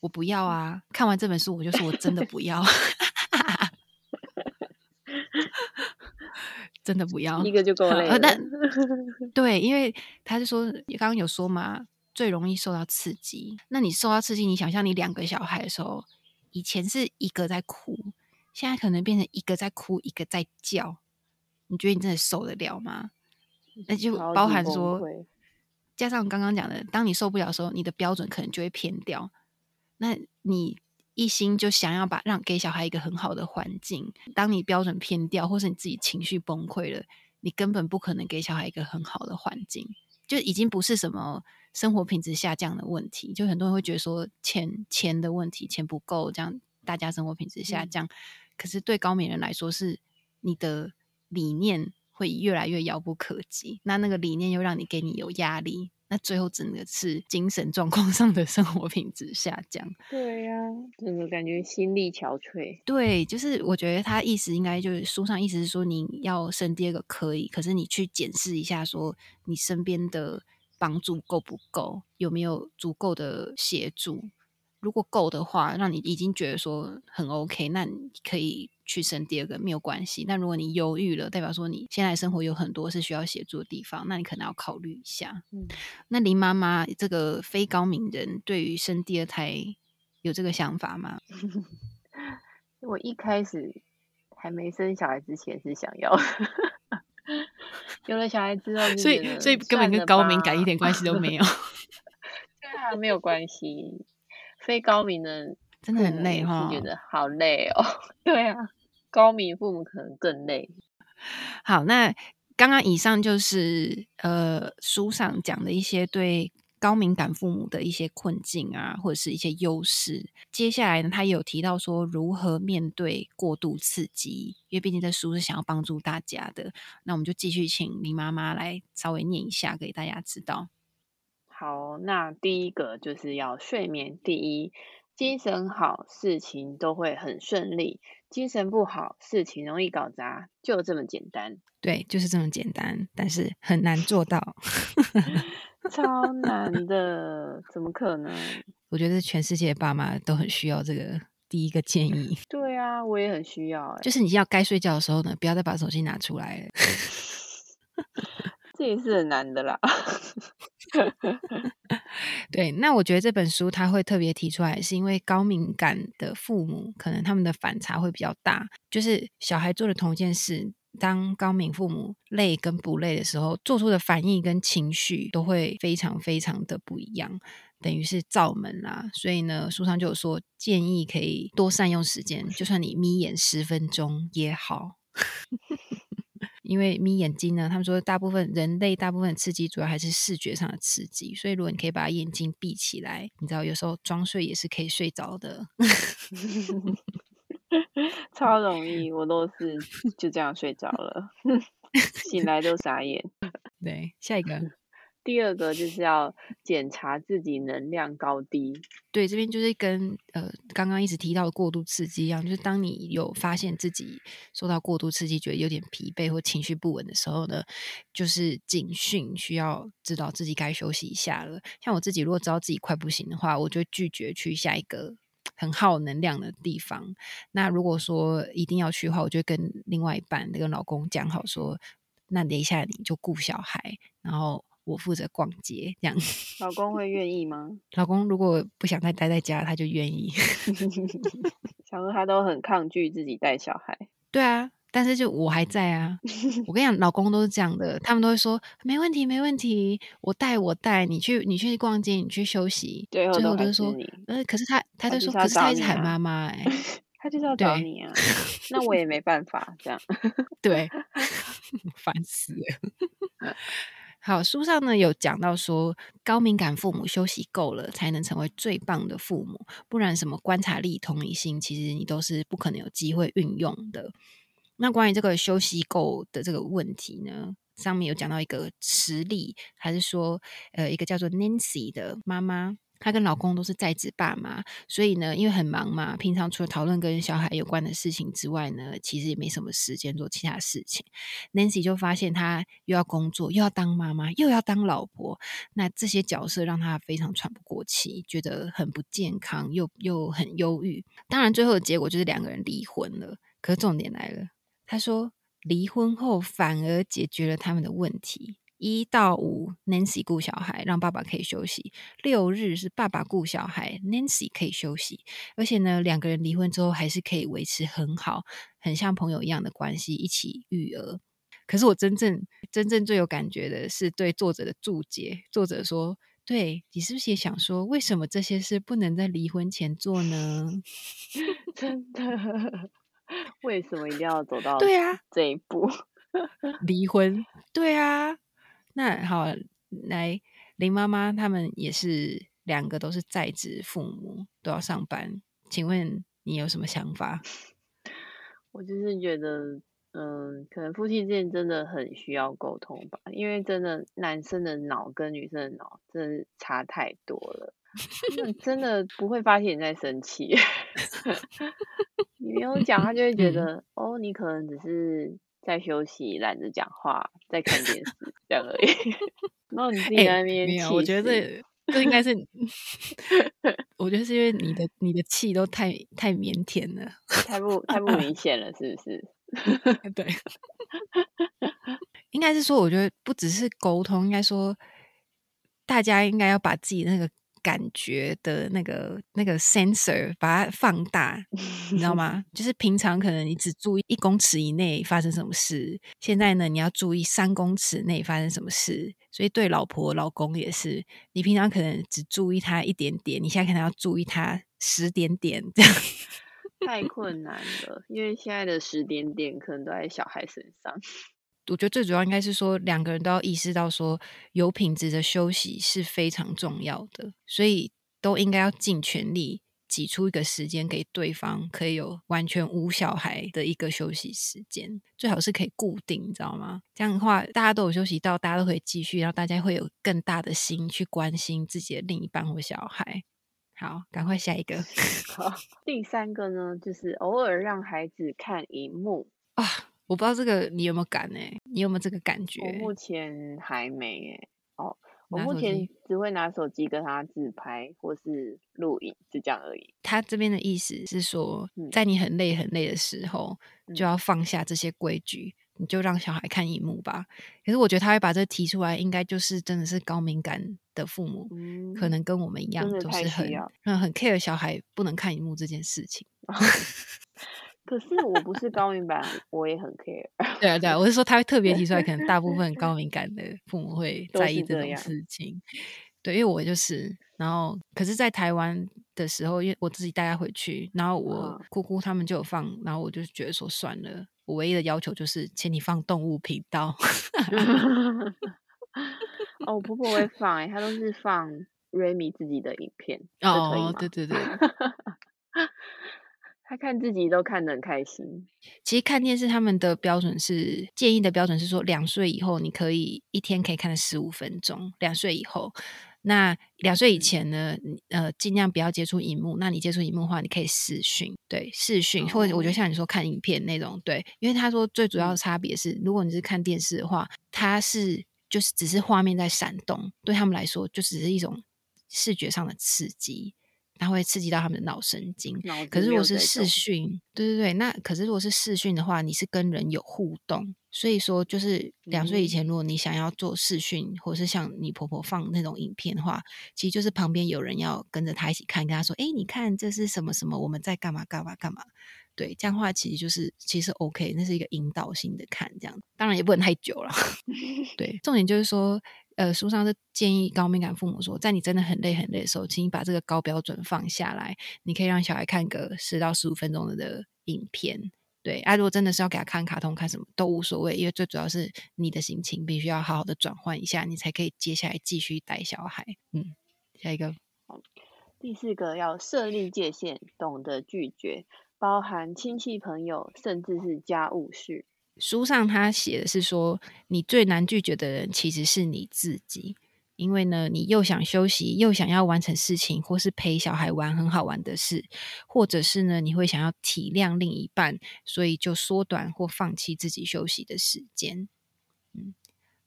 我不要啊！看完这本书，我就说我真的不要，真的不要一个就够了。但 对，因为他是说，刚刚有说嘛，最容易受到刺激。那你受到刺激，你想象你两个小孩的时候，以前是一个在哭，现在可能变成一个在哭，一个在叫，你觉得你真的受得了吗？那就包含说，加上刚刚讲的，当你受不了的时候，你的标准可能就会偏掉。那你一心就想要把让给小孩一个很好的环境，当你标准偏掉，或是你自己情绪崩溃了，你根本不可能给小孩一个很好的环境，就已经不是什么生活品质下降的问题。就很多人会觉得说钱钱的问题，钱不够，这样大家生活品质下降。可是对高敏人来说，是你的理念会越来越遥不可及，那那个理念又让你给你有压力。那最后真的是精神状况 上的生活品质下降。对呀，真的感觉心力憔悴。对，就是我觉得他意思应该就是书上意思是说，你要生第二个可以，可是你去检视一下，说你身边的帮助够不够，有没有足够的协助。如果够的话，让你已经觉得说很 OK，那你可以去生第二个没有关系。那如果你犹豫了，代表说你现在生活有很多是需要协助的地方，那你可能要考虑一下。嗯，那林妈妈这个非高敏人，对于生第二胎有这个想法吗？我一开始还没生小孩之前是想要，有了小孩之后，所以所以根本跟高敏感一点关系都没有。对啊，没有关系。非高敏的 真的很累哈，觉得好累哦。对啊，高敏父母可能更累。好，那刚刚以上就是呃书上讲的一些对高敏感父母的一些困境啊，或者是一些优势。接下来呢，他也有提到说如何面对过度刺激，因为毕竟这书是想要帮助大家的。那我们就继续请林妈妈来稍微念一下给大家知道。好，那第一个就是要睡眠第一，精神好，事情都会很顺利。精神不好，事情容易搞砸，就这么简单。对，就是这么简单，但是很难做到，超难的，怎么可能？我觉得全世界爸妈都很需要这个第一个建议。对啊，我也很需要。就是你要该睡觉的时候呢，不要再把手机拿出来了。这也是很难的啦。对，那我觉得这本书他会特别提出来，是因为高敏感的父母可能他们的反差会比较大，就是小孩做的同一件事，当高敏父母累跟不累的时候，做出的反应跟情绪都会非常非常的不一样，等于是造门啦。所以呢，书上就有说建议可以多善用时间，就算你眯眼十分钟也好。因为眯眼睛呢，他们说大部分人类大部分刺激主要还是视觉上的刺激，所以如果你可以把眼睛闭起来，你知道有时候装睡也是可以睡着的，超容易，我都是就这样睡着了，醒来都傻眼。对，下一个。第二个就是要检查自己能量高低。对，这边就是跟呃刚刚一直提到的过度刺激一样，就是当你有发现自己受到过度刺激，觉得有点疲惫或情绪不稳的时候呢，就是警讯，需要知道自己该休息一下了。像我自己，如果知道自己快不行的话，我就拒绝去下一个很耗能量的地方。那如果说一定要去的话，我就跟另外一半那个老公讲好说，那等一下你就顾小孩，然后。我负责逛街，这样老公会愿意吗？老公如果不想再待在家，他就愿意。想说他都很抗拒自己带小孩。对啊，但是就我还在啊。我跟你讲，老公都是这样的，他们都会说没问题，没问题，我带我带你去，你去逛街，你去休息。最后都是说，呃，可是他他就说，可是他一直喊妈妈，哎，他就是要找你啊。那我也没办法，这样 对，烦死了。好，书上呢有讲到说，高敏感父母休息够了，才能成为最棒的父母，不然什么观察力、同理心，其实你都是不可能有机会运用的。那关于这个休息够的这个问题呢，上面有讲到一个实例，还是说，呃，一个叫做 Nancy 的妈妈。她跟老公都是在职爸妈，所以呢，因为很忙嘛，平常除了讨论跟小孩有关的事情之外呢，其实也没什么时间做其他事情。Nancy 就发现她又要工作，又要当妈妈，又要当老婆，那这些角色让她非常喘不过气，觉得很不健康，又又很忧郁。当然，最后的结果就是两个人离婚了。可是重点来了，他说离婚后反而解决了他们的问题。一到五，Nancy 顾小孩，让爸爸可以休息；六日是爸爸顾小孩，Nancy 可以休息。而且呢，两个人离婚之后还是可以维持很好、很像朋友一样的关系，一起育儿。可是我真正、真正最有感觉的是对作者的注解。作者说：“对你是不是也想说，为什么这些事不能在离婚前做呢？” 真的，为什么一定要走到对啊这一步 离婚？对啊。那好，来林妈妈他们也是两个都是在职父母，都要上班。请问你有什么想法？我就是觉得，嗯，可能夫妻之间真的很需要沟通吧，因为真的男生的脑跟女生的脑真的差太多了，真的不会发现你在生气。你没有讲，他就会觉得，哦，你可能只是。在休息，懒得讲话，在看电视这样而已。然后你自己在那边气，我觉得这这应该是，我觉得是因为你的你的气都太太腼腆了，太不太不明显了，是不是？对，应该是说，我觉得不只是沟通，应该说大家应该要把自己那个。感觉的那个那个 sensor 把它放大，你知道吗？就是平常可能你只注意一公尺以内发生什么事，现在呢你要注意三公尺内发生什么事。所以对老婆老公也是，你平常可能只注意他一点点，你现在可能要注意他十点点这样。太困难了，因为现在的十点点可能都在小孩身上。我觉得最主要应该是说，两个人都要意识到说，有品质的休息是非常重要的，所以都应该要尽全力挤出一个时间给对方，可以有完全无小孩的一个休息时间，最好是可以固定，你知道吗？这样的话，大家都有休息到，大家都可以继续，然后大家会有更大的心去关心自己的另一半或小孩。好，赶快下一个。好，第三个呢，就是偶尔让孩子看荧幕啊。我不知道这个你有没有感呢？你有没有这个感觉？我目前还没诶。哦，我目前只会拿手机跟他自拍或是录影，就这样而已。他这边的意思是说，在你很累很累的时候，就要放下这些规矩。你就让小孩看荧幕吧。可是我觉得他会把这提出来，应该就是真的是高敏感的父母，可能跟我们一样，都是很嗯很 care 小孩不能看荧幕这件事情。可是我不是高敏感，我也很 care。对啊对啊，我是说他会特别提出来，可能大部分高敏感的父母会在意这种事情。对，因为我就是，然后可是，在台湾的时候，因为我自己带他回去，然后我姑姑他们就有放，然后我就觉得说算了。我唯一的要求就是，请你放动物频道。哦，我婆婆会放哎，她都是放瑞米自己的影片。哦，对对对，他看自己都看得很开心。其实看电视，他们的标准是建议的标准是说，两岁以后你可以一天可以看十五分钟。两岁以后。那两岁以前呢？呃，尽量不要接触荧幕。那你接触荧幕的话，你可以视讯，对，视讯，或者我觉得像你说看影片那种，对，因为他说最主要的差别是，如果你是看电视的话，它是就是只是画面在闪动，对他们来说就只是一种视觉上的刺激。它会刺激到他们的脑神经，可是如果是视讯，对对对，那可是如果是视讯的话，你是跟人有互动，所以说就是两岁以前，如果你想要做视讯，或者是像你婆婆放那种影片的话，其实就是旁边有人要跟着他一起看，跟他说：“哎，你看这是什么什么，我们在干嘛干嘛干嘛。”对，这样的话其实就是其实 OK，那是一个引导性的看，这样当然也不能太久了。对，重点就是说。呃，书上是建议高敏感父母说，在你真的很累很累的时候，请你把这个高标准放下来。你可以让小孩看个十到十五分钟的影片，对。啊，如果真的是要给他看卡通，看什么都无所谓，因为最主要是你的心情必须要好好的转换一下，你才可以接下来继续带小孩。嗯，下一个，第四个要设立界限，懂得拒绝，包含亲戚朋友，甚至是家务事。书上他写的是说，你最难拒绝的人其实是你自己，因为呢，你又想休息，又想要完成事情，或是陪小孩玩很好玩的事，或者是呢，你会想要体谅另一半，所以就缩短或放弃自己休息的时间。嗯，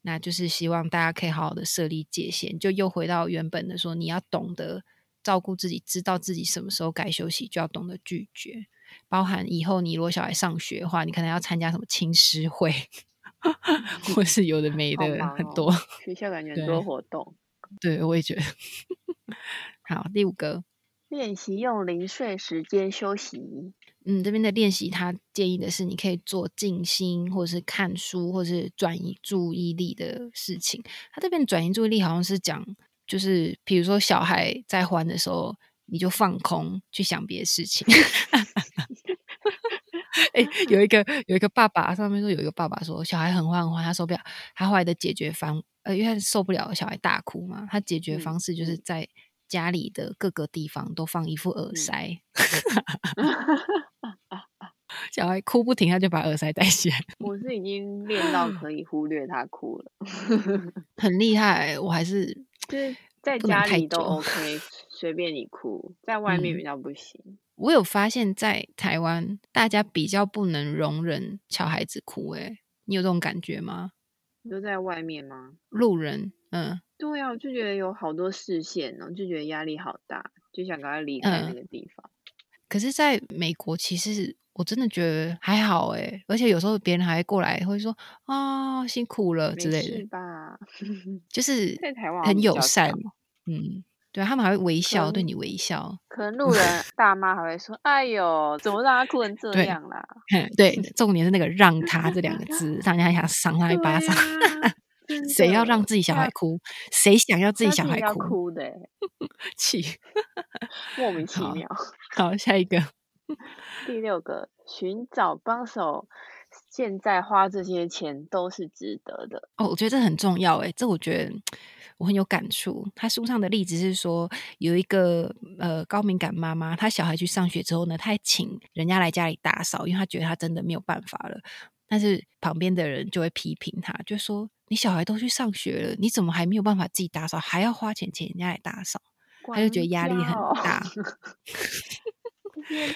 那就是希望大家可以好好的设立界限，就又回到原本的说，你要懂得照顾自己，知道自己什么时候该休息，就要懂得拒绝。包含以后你如果小孩上学的话，你可能要参加什么青师会，或是有的没的很多。学校感觉很多活动，对我也觉得。好，第五个，练习用零碎时间休息。嗯，这边的练习他建议的是，你可以做静心，或者是看书，或者是转移注意力的事情。他这边转移注意力好像是讲，就是比如说小孩在欢的时候。你就放空，去想别的事情。哎，有一个有一个爸爸，上面说有一个爸爸说小孩很坏很坏，他受不了。他后来的解决方，呃，因为他受不了小孩大哭嘛，他解决方式就是在家里的各个地方都放一副耳塞。小孩哭不停，他就把耳塞戴起来。我是已经练到 可以忽略他哭了，很厉害。我还是就是在家里都 OK。随便你哭，在外面比较不行。我有发现，在台湾大家比较不能容忍小孩子哭，哎，你有这种感觉吗？你都在外面吗？路人，嗯，对啊，我就觉得有好多视线，然后就觉得压力好大，就想赶快离开那个地方。可是，在美国，其实我真的觉得还好，哎，而且有时候别人还会过来，会说啊，辛苦了之类的吧，就是在台湾很友善，嗯。对他们还会微笑，对你微笑。可能路人 大妈还会说：“哎呦，怎么让他哭成这样啦？”对，重点是那个“让 他”这两个字，大家还想赏他一巴掌。谁要让自己小孩哭？谁想要自己小孩哭？哭的气，莫名其妙。好，下一个，第六个，寻找帮手。现在花这些钱都是值得的哦。我觉得这很重要，诶，这我觉得。我很有感触。他书上的例子是说，有一个呃高敏感妈妈，她小孩去上学之后呢，她还请人家来家里打扫，因为她觉得她真的没有办法了。但是旁边的人就会批评她，就说：“你小孩都去上学了，你怎么还没有办法自己打扫，还要花钱请人家来打扫？”她就觉得压力很大。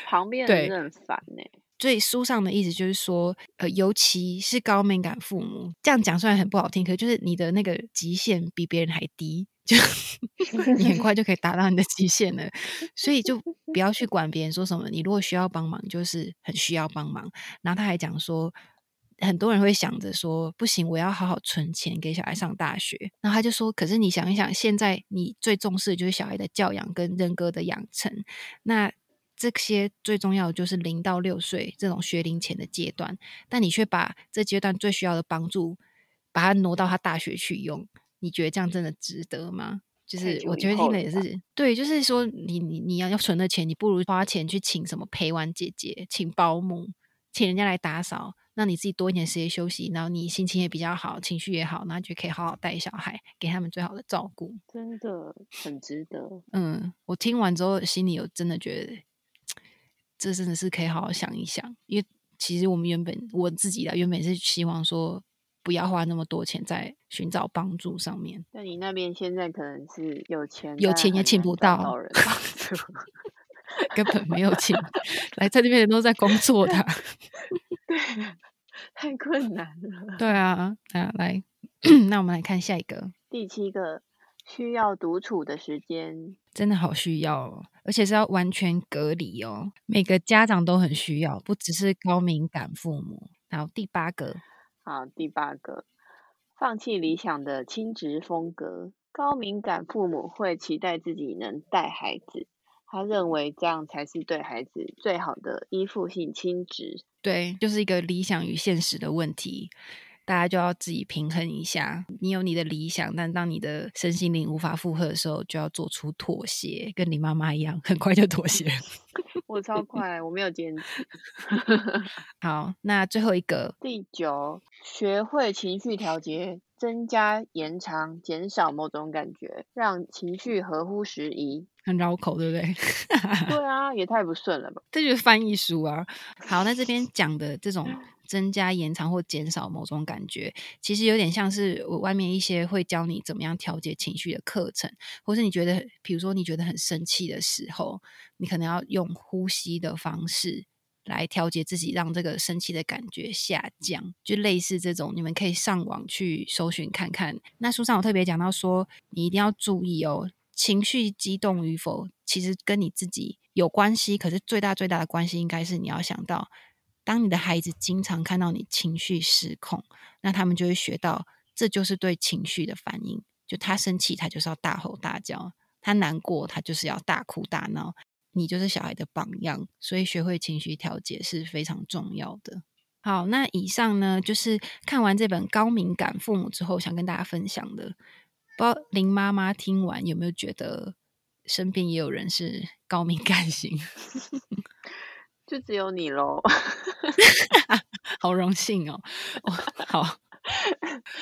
旁边的人很烦呢。所以书上的意思就是说，呃，尤其是高敏感父母，这样讲虽然很不好听，可就是你的那个极限比别人还低，就 你很快就可以达到你的极限了。所以就不要去管别人说什么，你如果需要帮忙，就是很需要帮忙。然后他还讲说，很多人会想着说，不行，我要好好存钱给小孩上大学。然后他就说，可是你想一想，现在你最重视的就是小孩的教养跟人格的养成，那。这些最重要的就是零到六岁这种学龄前的阶段，但你却把这阶段最需要的帮助，把它挪到他大学去用，你觉得这样真的值得吗？就是我觉得听了也是对，就是说你你你要要存的钱，你不如花钱去请什么陪玩姐姐，请保姆，请人家来打扫，让你自己多一点时间休息，然后你心情也比较好，情绪也好，那就可以好好带小孩，给他们最好的照顾，真的很值得。嗯，我听完之后心里有真的觉得。这真的是可以好好想一想，因为其实我们原本我自己的原本是希望说不要花那么多钱在寻找帮助上面。那你那边现在可能是有钱，有钱也请不到人 根本没有钱来在这边人都在工作的，对，太困难了。对啊，啊，来，那我们来看下一个，第七个。需要独处的时间，真的好需要哦，而且是要完全隔离哦。每个家长都很需要，不只是高敏感父母。然后第八个，好，第八个，放弃理想的亲职风格。高敏感父母会期待自己能带孩子，他认为这样才是对孩子最好的依附性亲职。对，就是一个理想与现实的问题。大家就要自己平衡一下，你有你的理想，但当你的身心灵无法负荷的时候，就要做出妥协，跟你妈妈一样，很快就妥协。我超快，我没有坚持。好，那最后一个，第九，学会情绪调节，增加、延长、减少某种感觉，让情绪合乎时宜。很绕口，对不对？对啊，也太不顺了吧？这就是翻译书啊。好，那这边讲的这种。增加、延长或减少某种感觉，其实有点像是我外面一些会教你怎么样调节情绪的课程，或是你觉得，比如说你觉得很生气的时候，你可能要用呼吸的方式来调节自己，让这个生气的感觉下降，就类似这种。你们可以上网去搜寻看看。那书上有特别讲到说，你一定要注意哦，情绪激动与否其实跟你自己有关系，可是最大最大的关系应该是你要想到。当你的孩子经常看到你情绪失控，那他们就会学到，这就是对情绪的反应。就他生气，他就是要大吼大叫；他难过，他就是要大哭大闹。你就是小孩的榜样，所以学会情绪调节是非常重要的。好，那以上呢，就是看完这本《高敏感父母》之后，想跟大家分享的。不知道林妈妈听完有没有觉得身边也有人是高敏感型？就只有你喽，好荣幸哦！好，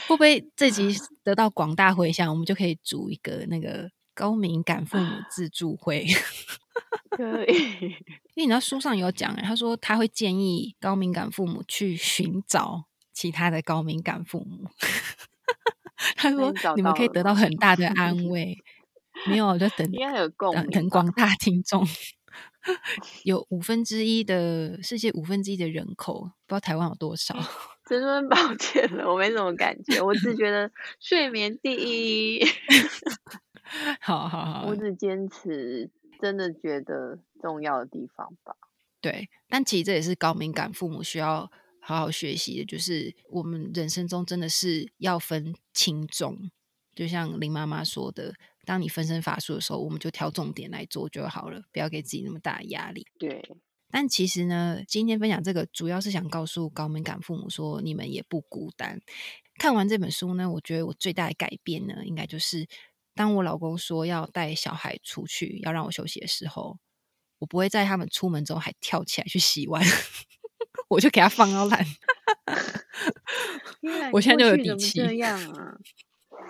会不会这集 得到广大回响，我们就可以组一个那个高敏感父母自助会？可以，因为你知道书上有讲，他说他会建议高敏感父母去寻找其他的高敏感父母。他说你们可以得到很大的安慰。没有，就等应该有共等广大听众。有五分之一的世界五分之一的人口，不知道台湾有多少。真的抱歉了，我没什么感觉，我只觉得睡眠第一。好 好好，我只坚持真的觉得重要的地方吧。对，但其实这也是高敏感父母需要好好学习的，就是我们人生中真的是要分轻重，就像林妈妈说的。当你分身乏术的时候，我们就挑重点来做就好了，不要给自己那么大的压力。对，但其实呢，今天分享这个主要是想告诉高敏感父母说，你们也不孤单。看完这本书呢，我觉得我最大的改变呢，应该就是当我老公说要带小孩出去，要让我休息的时候，我不会在他们出门之后还跳起来去洗碗，我就给他放到烂。我现在就有底气。这样啊。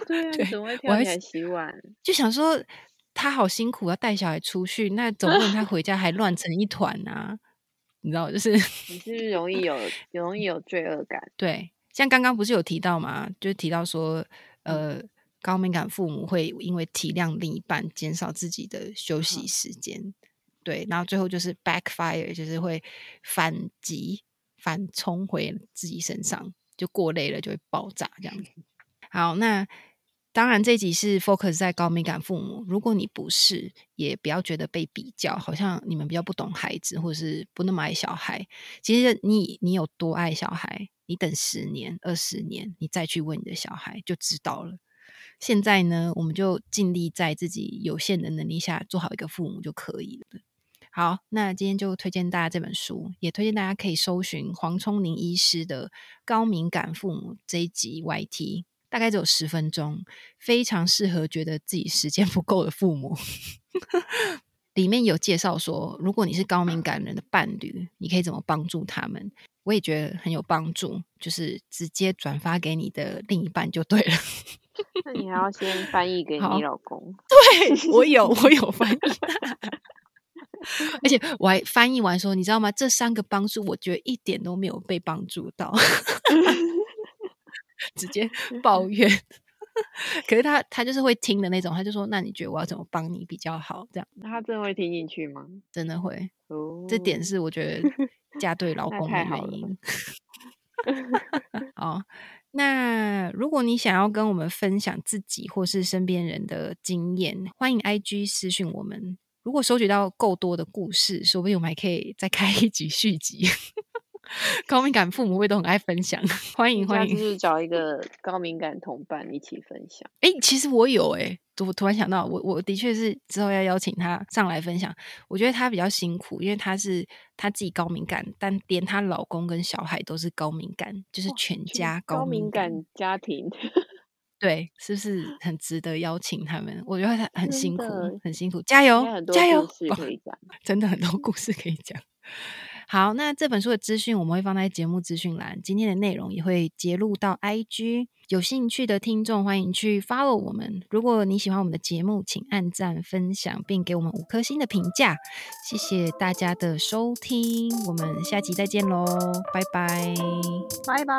对啊，怎么会跳起来洗碗？就想说他好辛苦，要带小孩出去，那总不能他回家还乱成一团啊？你知道，就是 你是不是容易有容易有罪恶感？对，像刚刚不是有提到嘛？就提到说，呃，高敏感父母会因为体谅另一半，减少自己的休息时间。对，然后最后就是 backfire，就是会反击、反冲回自己身上，就过累了就会爆炸这样子。好，那当然这集是 focus 在高敏感父母。如果你不是，也不要觉得被比较，好像你们比较不懂孩子，或者是不那么爱小孩。其实你你有多爱小孩，你等十年、二十年，你再去问你的小孩就知道了。现在呢，我们就尽力在自己有限的能力下做好一个父母就可以了。好，那今天就推荐大家这本书，也推荐大家可以搜寻黄聪宁医师的《高敏感父母》这一集 YT，大概只有十分钟，非常适合觉得自己时间不够的父母。里面有介绍说，如果你是高敏感人的伴侣，你可以怎么帮助他们？我也觉得很有帮助，就是直接转发给你的另一半就对了。那你还要先翻译给你老公？对我有，我有翻译。而且我还翻译完说，你知道吗？这三个帮助，我觉得一点都没有被帮助到，直接抱怨。可是他他就是会听的那种，他就说：“那你觉得我要怎么帮你比较好？”这样，那他真的会听进去吗？真的会。哦，这点是我觉得嫁对老 公的原因。好，那如果你想要跟我们分享自己或是身边人的经验，欢迎 IG 私讯我们。如果收集到够多的故事，说不定我们还可以再开一集续集。高敏感父母会都很爱分享，欢迎欢迎，就是找一个高敏感同伴一起分享。哎，其实我有哎，我突然想到，我我的确是之后要邀请他上来分享。我觉得他比较辛苦，因为他是他自己高敏感，但连她老公跟小孩都是高敏感，就是全家高敏感家庭。对，是不是很值得邀请他们？我觉得他很辛苦，很辛苦，加油，加油！可以讲，真的很多故事可以讲。好，那这本书的资讯我们会放在节目资讯栏，今天的内容也会截录到 IG。有兴趣的听众欢迎去 follow 我们。如果你喜欢我们的节目，请按赞、分享，并给我们五颗星的评价。谢谢大家的收听，我们下集再见喽，拜拜，拜拜。